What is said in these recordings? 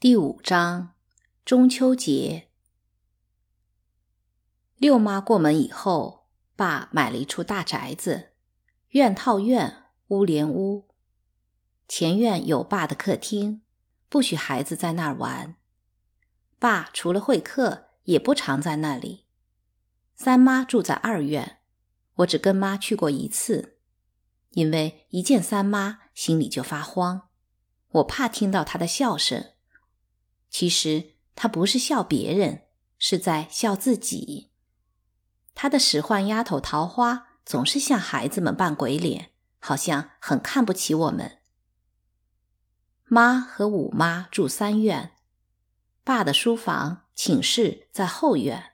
第五章中秋节。六妈过门以后，爸买了一处大宅子，院套院，屋连屋。前院有爸的客厅，不许孩子在那儿玩。爸除了会客，也不常在那里。三妈住在二院，我只跟妈去过一次，因为一见三妈，心里就发慌，我怕听到她的笑声。其实他不是笑别人，是在笑自己。他的使唤丫头桃花总是向孩子们扮鬼脸，好像很看不起我们。妈和五妈住三院，爸的书房、寝室在后院。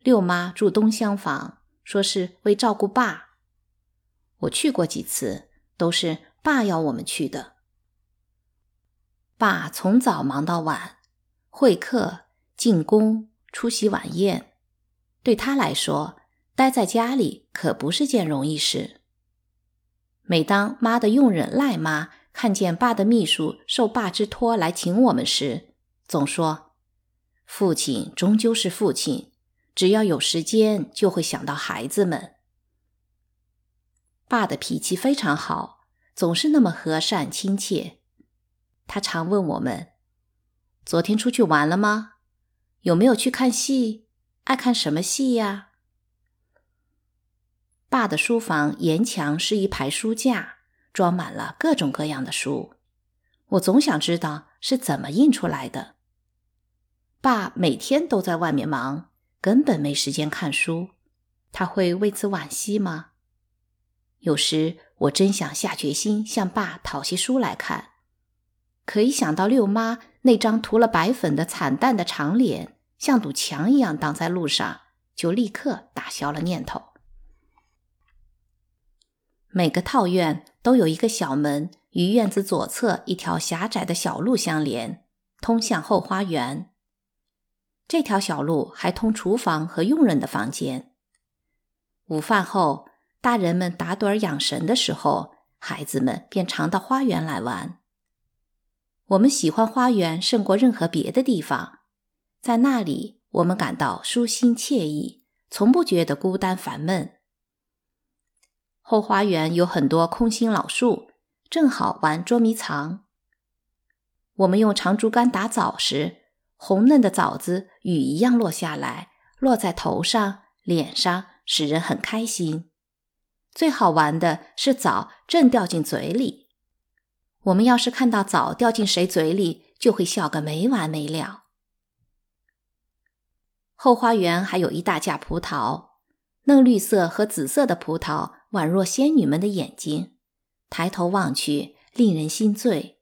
六妈住东厢房，说是为照顾爸。我去过几次，都是爸要我们去的。爸从早忙到晚，会客、进宫、出席晚宴，对他来说，待在家里可不是件容易事。每当妈的佣人赖妈看见爸的秘书受爸之托来请我们时，总说：“父亲终究是父亲，只要有时间就会想到孩子们。”爸的脾气非常好，总是那么和善亲切。他常问我们：“昨天出去玩了吗？有没有去看戏？爱看什么戏呀？”爸的书房沿墙是一排书架，装满了各种各样的书。我总想知道是怎么印出来的。爸每天都在外面忙，根本没时间看书。他会为此惋惜吗？有时我真想下决心向爸讨些书来看。可一想到六妈那张涂了白粉的惨淡的长脸，像堵墙一样挡在路上，就立刻打消了念头。每个套院都有一个小门，与院子左侧一条狭窄的小路相连，通向后花园。这条小路还通厨房和佣人的房间。午饭后，大人们打盹养神的时候，孩子们便常到花园来玩。我们喜欢花园胜过任何别的地方，在那里我们感到舒心惬意，从不觉得孤单烦闷。后花园有很多空心老树，正好玩捉迷藏。我们用长竹竿打枣时，红嫩的枣子雨一样落下来，落在头上、脸上，使人很开心。最好玩的是枣正掉进嘴里。我们要是看到枣掉进谁嘴里，就会笑个没完没了。后花园还有一大架葡萄，嫩绿色和紫色的葡萄宛若仙女们的眼睛，抬头望去令人心醉。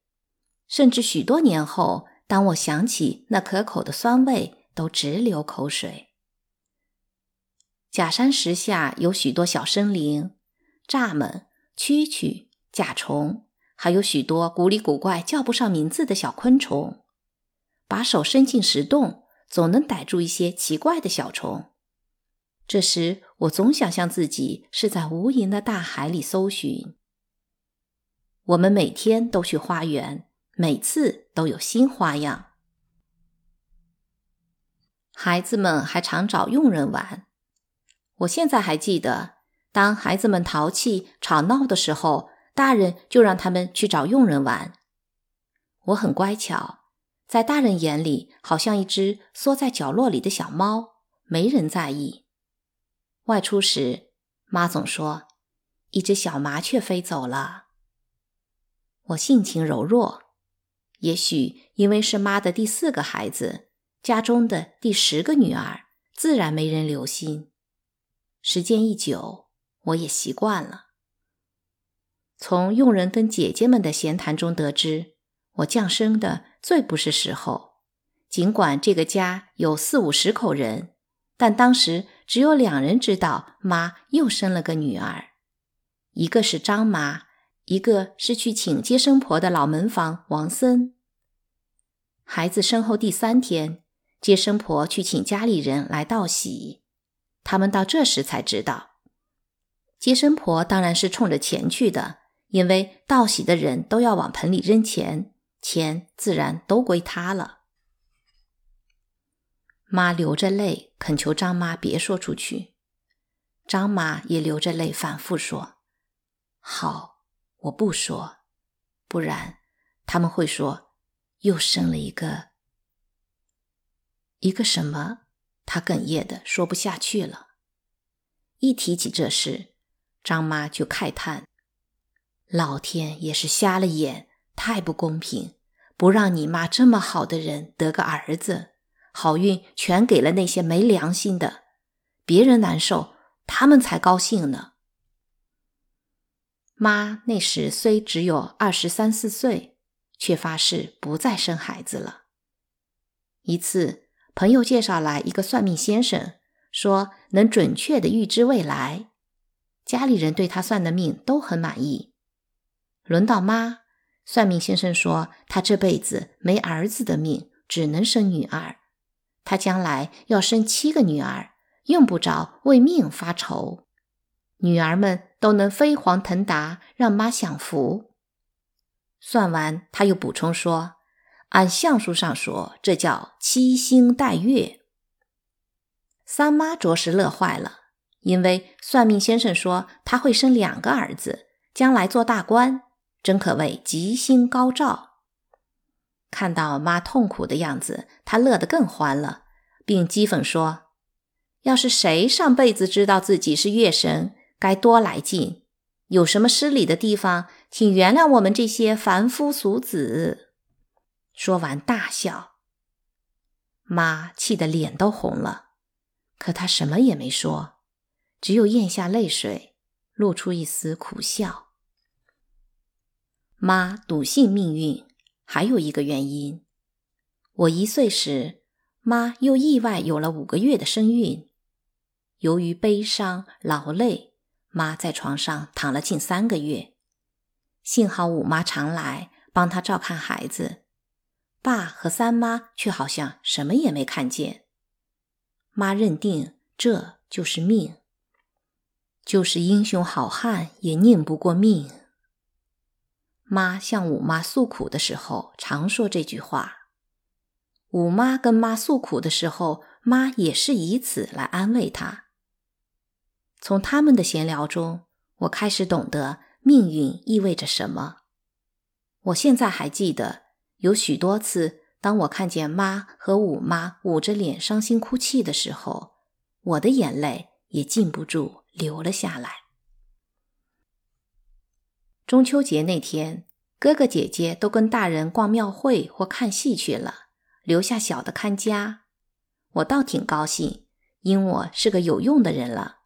甚至许多年后，当我想起那可口的酸味，都直流口水。假山石下有许多小生灵，蚱蜢、蛐蛐、甲虫。还有许多古里古怪、叫不上名字的小昆虫，把手伸进石洞，总能逮住一些奇怪的小虫。这时，我总想象自己是在无垠的大海里搜寻。我们每天都去花园，每次都有新花样。孩子们还常找佣人玩。我现在还记得，当孩子们淘气、吵闹的时候。大人就让他们去找佣人玩。我很乖巧，在大人眼里好像一只缩在角落里的小猫，没人在意。外出时，妈总说一只小麻雀飞走了。我性情柔弱，也许因为是妈的第四个孩子，家中的第十个女儿，自然没人留心。时间一久，我也习惯了。从佣人跟姐姐们的闲谈中得知，我降生的最不是时候。尽管这个家有四五十口人，但当时只有两人知道妈又生了个女儿，一个是张妈，一个是去请接生婆的老门房王森。孩子生后第三天，接生婆去请家里人来道喜，他们到这时才知道，接生婆当然是冲着钱去的。因为道喜的人都要往盆里扔钱，钱自然都归他了。妈流着泪恳求张妈别说出去，张妈也流着泪反复说：“好，我不说，不然他们会说又生了一个一个什么。”他哽咽的说不下去了。一提起这事，张妈就慨叹：“老天也是瞎了眼，太不公平，不让你妈这么好的人得个儿子，好运全给了那些没良心的。别人难受，他们才高兴呢。”妈那时虽只有二十三四岁，却发誓不再生孩子了。一次。朋友介绍来一个算命先生，说能准确的预知未来。家里人对他算的命都很满意。轮到妈，算命先生说他这辈子没儿子的命，只能生女儿。他将来要生七个女儿，用不着为命发愁，女儿们都能飞黄腾达，让妈享福。算完，他又补充说。按相书上说，这叫七星带月。三妈着实乐坏了，因为算命先生说他会生两个儿子，将来做大官，真可谓吉星高照。看到妈痛苦的样子，他乐得更欢了，并讥讽说：“要是谁上辈子知道自己是月神，该多来劲！有什么失礼的地方，请原谅我们这些凡夫俗子。”说完，大笑。妈气得脸都红了，可她什么也没说，只有咽下泪水，露出一丝苦笑。妈笃信命运，还有一个原因：我一岁时，妈又意外有了五个月的身孕。由于悲伤劳累，妈在床上躺了近三个月。幸好五妈常来帮她照看孩子。爸和三妈却好像什么也没看见。妈认定这就是命，就是英雄好汉也拧不过命。妈向五妈诉苦的时候，常说这句话。五妈跟妈诉苦的时候，妈也是以此来安慰她。从他们的闲聊中，我开始懂得命运意味着什么。我现在还记得。有许多次，当我看见妈和五妈捂着脸伤心哭泣的时候，我的眼泪也禁不住流了下来。中秋节那天，哥哥姐姐都跟大人逛庙会或看戏去了，留下小的看家。我倒挺高兴，因我是个有用的人了。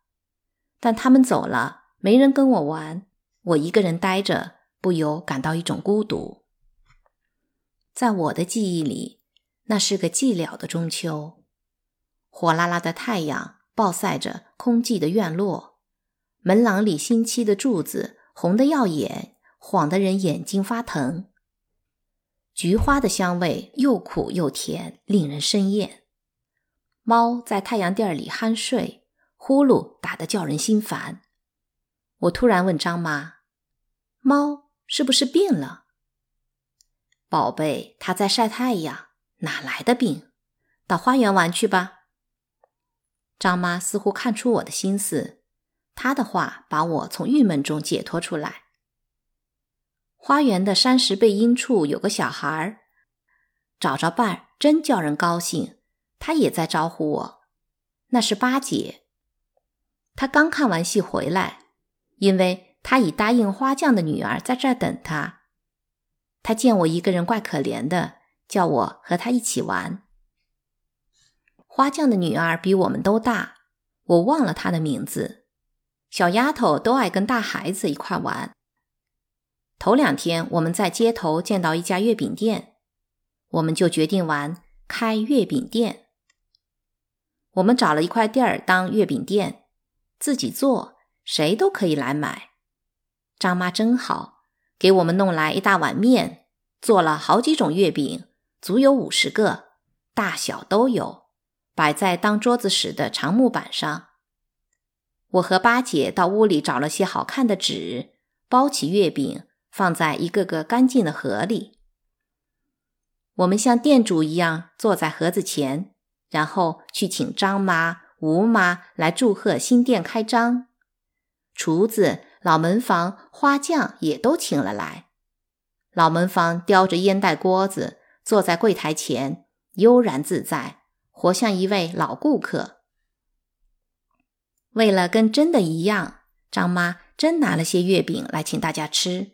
但他们走了，没人跟我玩，我一个人呆着，不由感到一种孤独。在我的记忆里，那是个寂寥的中秋，火辣辣的太阳暴晒着空寂的院落，门廊里新砌的柱子红得耀眼，晃得人眼睛发疼。菊花的香味又苦又甜，令人生厌。猫在太阳垫里酣睡，呼噜打得叫人心烦。我突然问张妈：“猫是不是病了？”宝贝，它在晒太阳，哪来的病？到花园玩去吧。张妈似乎看出我的心思，他的话把我从郁闷中解脱出来。花园的山石背阴处有个小孩儿，找着伴儿真叫人高兴。他也在招呼我，那是八姐。他刚看完戏回来，因为他已答应花匠的女儿在这儿等他。他见我一个人怪可怜的，叫我和他一起玩。花匠的女儿比我们都大，我忘了她的名字。小丫头都爱跟大孩子一块玩。头两天我们在街头见到一家月饼店，我们就决定玩开月饼店。我们找了一块地儿当月饼店，自己做，谁都可以来买。张妈真好。给我们弄来一大碗面，做了好几种月饼，足有五十个，大小都有，摆在当桌子使的长木板上。我和八姐到屋里找了些好看的纸，包起月饼，放在一个个干净的盒里。我们像店主一样坐在盒子前，然后去请张妈、吴妈来祝贺新店开张。厨子、老门房、花匠也都请了来。老门房叼着烟袋锅子，坐在柜台前，悠然自在，活像一位老顾客。为了跟真的一样，张妈真拿了些月饼来请大家吃。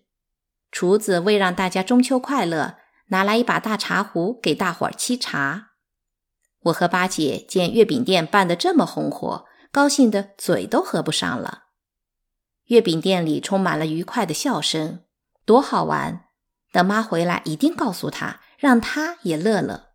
厨子为让大家中秋快乐，拿来一把大茶壶给大伙儿沏茶。我和八姐见月饼店办得这么红火，高兴的嘴都合不上了。月饼店里充满了愉快的笑声，多好玩！等妈回来，一定告诉她，让她也乐乐。